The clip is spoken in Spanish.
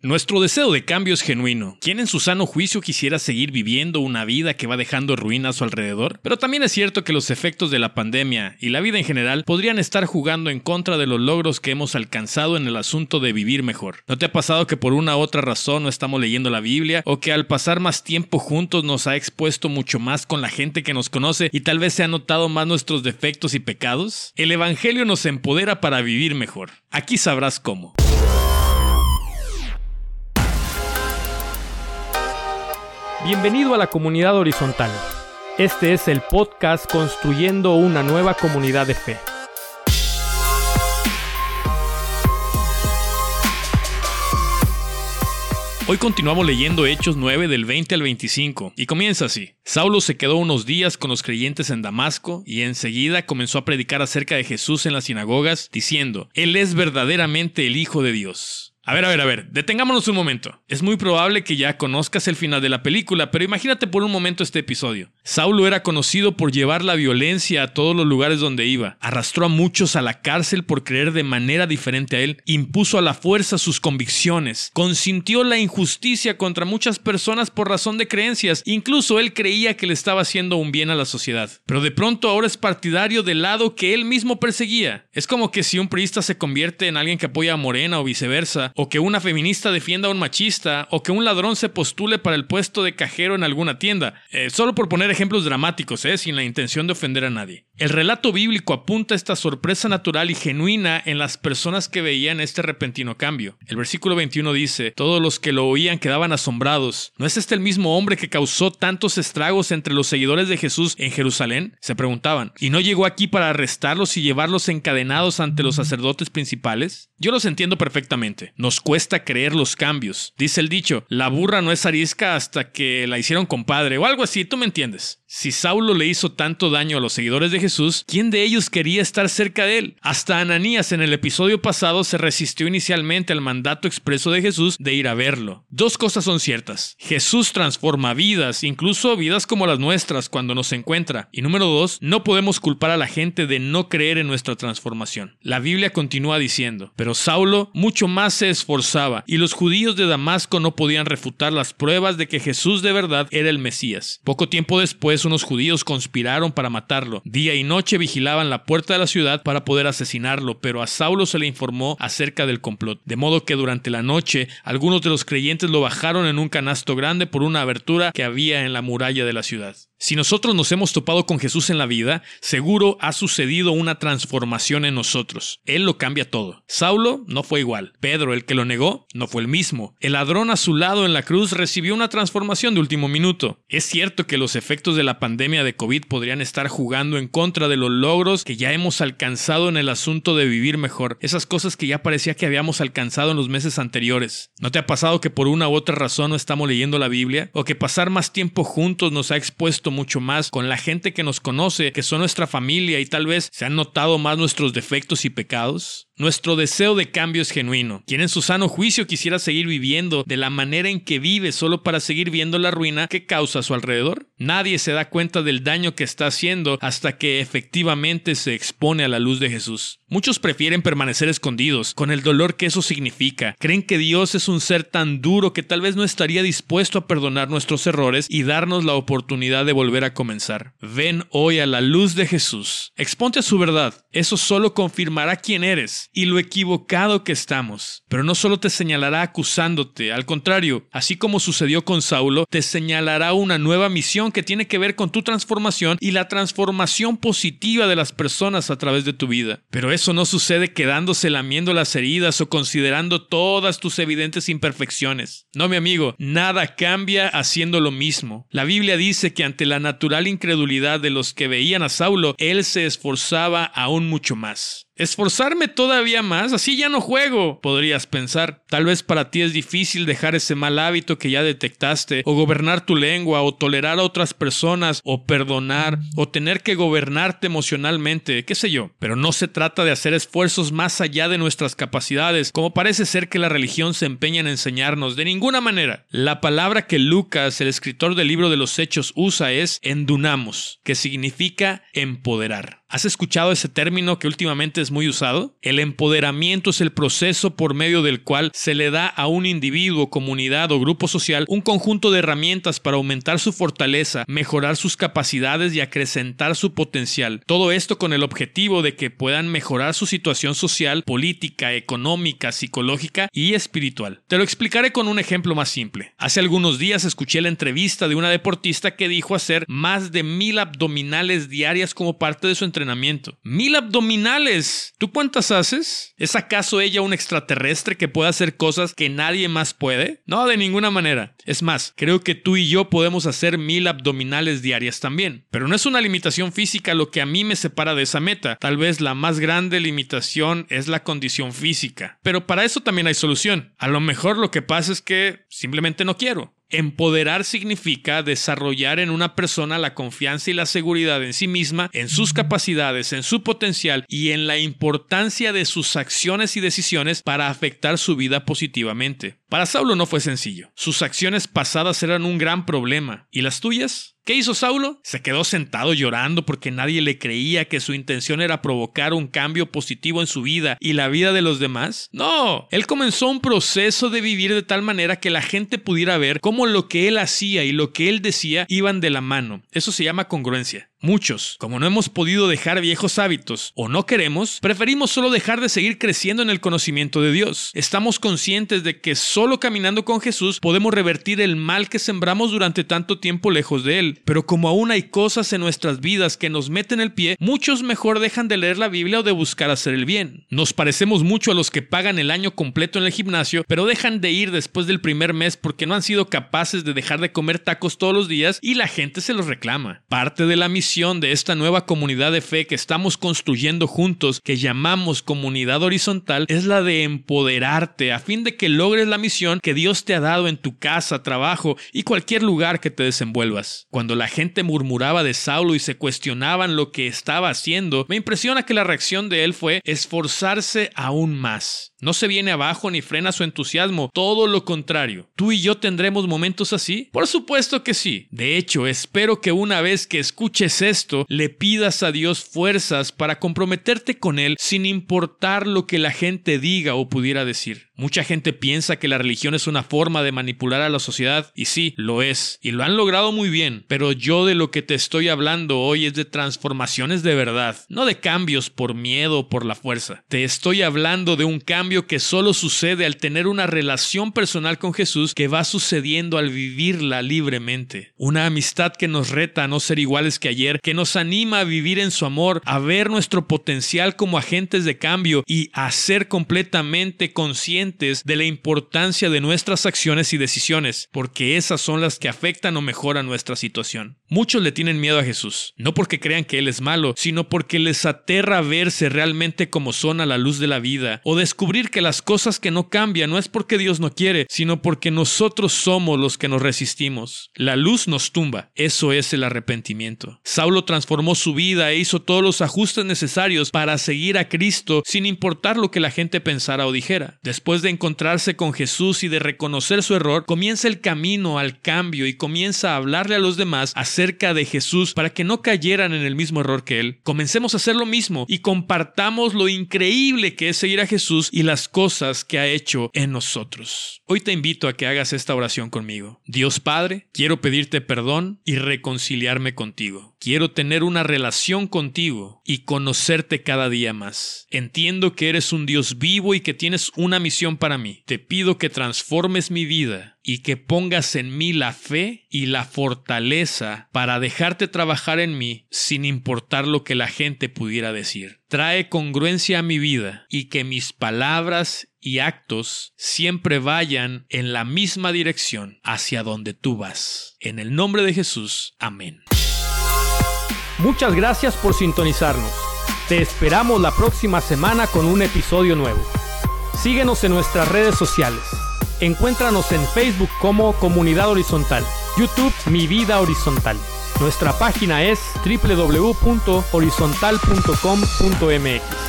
Nuestro deseo de cambio es genuino. ¿Quién en su sano juicio quisiera seguir viviendo una vida que va dejando ruinas a su alrededor? Pero también es cierto que los efectos de la pandemia y la vida en general podrían estar jugando en contra de los logros que hemos alcanzado en el asunto de vivir mejor. ¿No te ha pasado que por una u otra razón no estamos leyendo la Biblia o que al pasar más tiempo juntos nos ha expuesto mucho más con la gente que nos conoce y tal vez se ha notado más nuestros defectos y pecados? El Evangelio nos empodera para vivir mejor. Aquí sabrás cómo. Bienvenido a la comunidad horizontal. Este es el podcast Construyendo una nueva comunidad de fe. Hoy continuamos leyendo Hechos 9 del 20 al 25 y comienza así. Saulo se quedó unos días con los creyentes en Damasco y enseguida comenzó a predicar acerca de Jesús en las sinagogas diciendo, Él es verdaderamente el Hijo de Dios. A ver, a ver, a ver, detengámonos un momento. Es muy probable que ya conozcas el final de la película, pero imagínate por un momento este episodio. Saulo era conocido por llevar la violencia a todos los lugares donde iba, arrastró a muchos a la cárcel por creer de manera diferente a él, impuso a la fuerza sus convicciones, consintió la injusticia contra muchas personas por razón de creencias, incluso él creía que le estaba haciendo un bien a la sociedad. Pero de pronto ahora es partidario del lado que él mismo perseguía. Es como que si un priista se convierte en alguien que apoya a Morena o viceversa, o que una feminista defienda a un machista, o que un ladrón se postule para el puesto de cajero en alguna tienda. Eh, solo por poner ejemplos dramáticos, eh, sin la intención de ofender a nadie. El relato bíblico apunta esta sorpresa natural y genuina en las personas que veían este repentino cambio. El versículo 21 dice, todos los que lo oían quedaban asombrados. ¿No es este el mismo hombre que causó tantos estragos entre los seguidores de Jesús en Jerusalén? Se preguntaban. ¿Y no llegó aquí para arrestarlos y llevarlos encadenados ante los sacerdotes principales? Yo los entiendo perfectamente. Nos cuesta creer los cambios. Dice el dicho, la burra no es arisca hasta que la hicieron compadre o algo así, tú me entiendes. Si Saulo le hizo tanto daño a los seguidores de Jesús, ¿quién de ellos quería estar cerca de él? Hasta Ananías en el episodio pasado se resistió inicialmente al mandato expreso de Jesús de ir a verlo. Dos cosas son ciertas. Jesús transforma vidas, incluso vidas como las nuestras, cuando nos encuentra. Y número dos, no podemos culpar a la gente de no creer en nuestra transformación. La Biblia continúa diciendo, pero Saulo mucho más se esforzaba, y los judíos de Damasco no podían refutar las pruebas de que Jesús de verdad era el Mesías. Poco tiempo después, unos judíos conspiraron para matarlo. Día y noche vigilaban la puerta de la ciudad para poder asesinarlo, pero a Saulo se le informó acerca del complot. De modo que durante la noche algunos de los creyentes lo bajaron en un canasto grande por una abertura que había en la muralla de la ciudad. Si nosotros nos hemos topado con Jesús en la vida, seguro ha sucedido una transformación en nosotros. Él lo cambia todo. Saulo no fue igual. Pedro, el que lo negó, no fue el mismo. El ladrón a su lado en la cruz recibió una transformación de último minuto. Es cierto que los efectos de la pandemia de COVID podrían estar jugando en contra de los logros que ya hemos alcanzado en el asunto de vivir mejor. Esas cosas que ya parecía que habíamos alcanzado en los meses anteriores. ¿No te ha pasado que por una u otra razón no estamos leyendo la Biblia? ¿O que pasar más tiempo juntos nos ha expuesto mucho más con la gente que nos conoce, que son nuestra familia y tal vez se han notado más nuestros defectos y pecados? Nuestro deseo de cambio es genuino. Quien en su sano juicio quisiera seguir viviendo de la manera en que vive solo para seguir viendo la ruina que causa a su alrededor? Nadie se da cuenta del daño que está haciendo hasta que efectivamente se expone a la luz de Jesús. Muchos prefieren permanecer escondidos, con el dolor que eso significa. Creen que Dios es un ser tan duro que tal vez no estaría dispuesto a perdonar nuestros errores y darnos la oportunidad de volver a comenzar. Ven hoy a la luz de Jesús. Exponte su verdad. Eso solo confirmará quién eres y lo equivocado que estamos. Pero no solo te señalará acusándote, al contrario, así como sucedió con Saulo, te señalará una nueva misión que tiene que ver con tu transformación y la transformación positiva de las personas a través de tu vida. Pero eso no sucede quedándose lamiendo las heridas o considerando todas tus evidentes imperfecciones. No, mi amigo, nada cambia haciendo lo mismo. La Biblia dice que ante la natural incredulidad de los que veían a Saulo, él se esforzaba aún mucho más. Esforzarme todavía más, así ya no juego, podrías pensar. Tal vez para ti es difícil dejar ese mal hábito que ya detectaste, o gobernar tu lengua, o tolerar a otras personas, o perdonar, o tener que gobernarte emocionalmente, qué sé yo. Pero no se trata de hacer esfuerzos más allá de nuestras capacidades, como parece ser que la religión se empeña en enseñarnos, de ninguna manera. La palabra que Lucas, el escritor del libro de los Hechos, usa es endunamos, que significa empoderar. ¿Has escuchado ese término que últimamente es muy usado? El empoderamiento es el proceso por medio del cual se le da a un individuo, comunidad o grupo social un conjunto de herramientas para aumentar su fortaleza, mejorar sus capacidades y acrecentar su potencial. Todo esto con el objetivo de que puedan mejorar su situación social, política, económica, psicológica y espiritual. Te lo explicaré con un ejemplo más simple. Hace algunos días escuché la entrevista de una deportista que dijo hacer más de mil abdominales diarias como parte de su entrenamiento. ¡Mil abdominales! ¿Tú cuántas haces? ¿Es acaso ella un extraterrestre que puede hacer cosas que nadie más puede? No, de ninguna manera. Es más, creo que tú y yo podemos hacer mil abdominales diarias también. Pero no es una limitación física lo que a mí me separa de esa meta. Tal vez la más grande limitación es la condición física. Pero para eso también hay solución. A lo mejor lo que pasa es que simplemente no quiero. Empoderar significa desarrollar en una persona la confianza y la seguridad en sí misma, en sus capacidades, en su potencial y en la importancia de sus acciones y decisiones para afectar su vida positivamente. Para Saulo no fue sencillo. Sus acciones pasadas eran un gran problema. ¿Y las tuyas? ¿Qué hizo Saulo? Se quedó sentado llorando porque nadie le creía que su intención era provocar un cambio positivo en su vida y la vida de los demás. No, él comenzó un proceso de vivir de tal manera que la gente pudiera ver cómo lo que él hacía y lo que él decía iban de la mano. Eso se llama congruencia. Muchos, como no hemos podido dejar viejos hábitos o no queremos, preferimos solo dejar de seguir creciendo en el conocimiento de Dios. Estamos conscientes de que solo caminando con Jesús podemos revertir el mal que sembramos durante tanto tiempo lejos de Él. Pero como aún hay cosas en nuestras vidas que nos meten el pie, muchos mejor dejan de leer la Biblia o de buscar hacer el bien. Nos parecemos mucho a los que pagan el año completo en el gimnasio, pero dejan de ir después del primer mes porque no han sido capaces de dejar de comer tacos todos los días y la gente se los reclama. Parte de la misión de esta nueva comunidad de fe que estamos construyendo juntos, que llamamos comunidad horizontal, es la de empoderarte a fin de que logres la misión que Dios te ha dado en tu casa, trabajo y cualquier lugar que te desenvuelvas. Cuando la gente murmuraba de Saulo y se cuestionaban lo que estaba haciendo, me impresiona que la reacción de él fue esforzarse aún más. No se viene abajo ni frena su entusiasmo, todo lo contrario. ¿Tú y yo tendremos momentos así? Por supuesto que sí. De hecho, espero que una vez que escuches esto, le pidas a Dios fuerzas para comprometerte con Él sin importar lo que la gente diga o pudiera decir. Mucha gente piensa que la religión es una forma de manipular a la sociedad, y sí, lo es, y lo han logrado muy bien, pero yo de lo que te estoy hablando hoy es de transformaciones de verdad, no de cambios por miedo o por la fuerza. Te estoy hablando de un cambio que solo sucede al tener una relación personal con Jesús que va sucediendo al vivirla libremente. Una amistad que nos reta a no ser iguales que ayer, que nos anima a vivir en su amor, a ver nuestro potencial como agentes de cambio y a ser completamente conscientes de la importancia de nuestras acciones y decisiones, porque esas son las que afectan o mejoran nuestra situación. Muchos le tienen miedo a Jesús, no porque crean que Él es malo, sino porque les aterra verse realmente como son a la luz de la vida, o descubrir que las cosas que no cambian no es porque Dios no quiere, sino porque nosotros somos los que nos resistimos. La luz nos tumba, eso es el arrepentimiento. Saulo transformó su vida e hizo todos los ajustes necesarios para seguir a Cristo sin importar lo que la gente pensara o dijera. De encontrarse con Jesús y de reconocer su error, comienza el camino al cambio y comienza a hablarle a los demás acerca de Jesús para que no cayeran en el mismo error que él. Comencemos a hacer lo mismo y compartamos lo increíble que es seguir a Jesús y las cosas que ha hecho en nosotros. Hoy te invito a que hagas esta oración conmigo. Dios Padre, quiero pedirte perdón y reconciliarme contigo. Quiero tener una relación contigo y conocerte cada día más. Entiendo que eres un Dios vivo y que tienes una misión para mí. Te pido que transformes mi vida y que pongas en mí la fe y la fortaleza para dejarte trabajar en mí sin importar lo que la gente pudiera decir. Trae congruencia a mi vida y que mis palabras y actos siempre vayan en la misma dirección hacia donde tú vas. En el nombre de Jesús, amén. Muchas gracias por sintonizarnos. Te esperamos la próxima semana con un episodio nuevo. Síguenos en nuestras redes sociales. Encuéntranos en Facebook como Comunidad Horizontal, YouTube Mi Vida Horizontal. Nuestra página es www.horizontal.com.mx.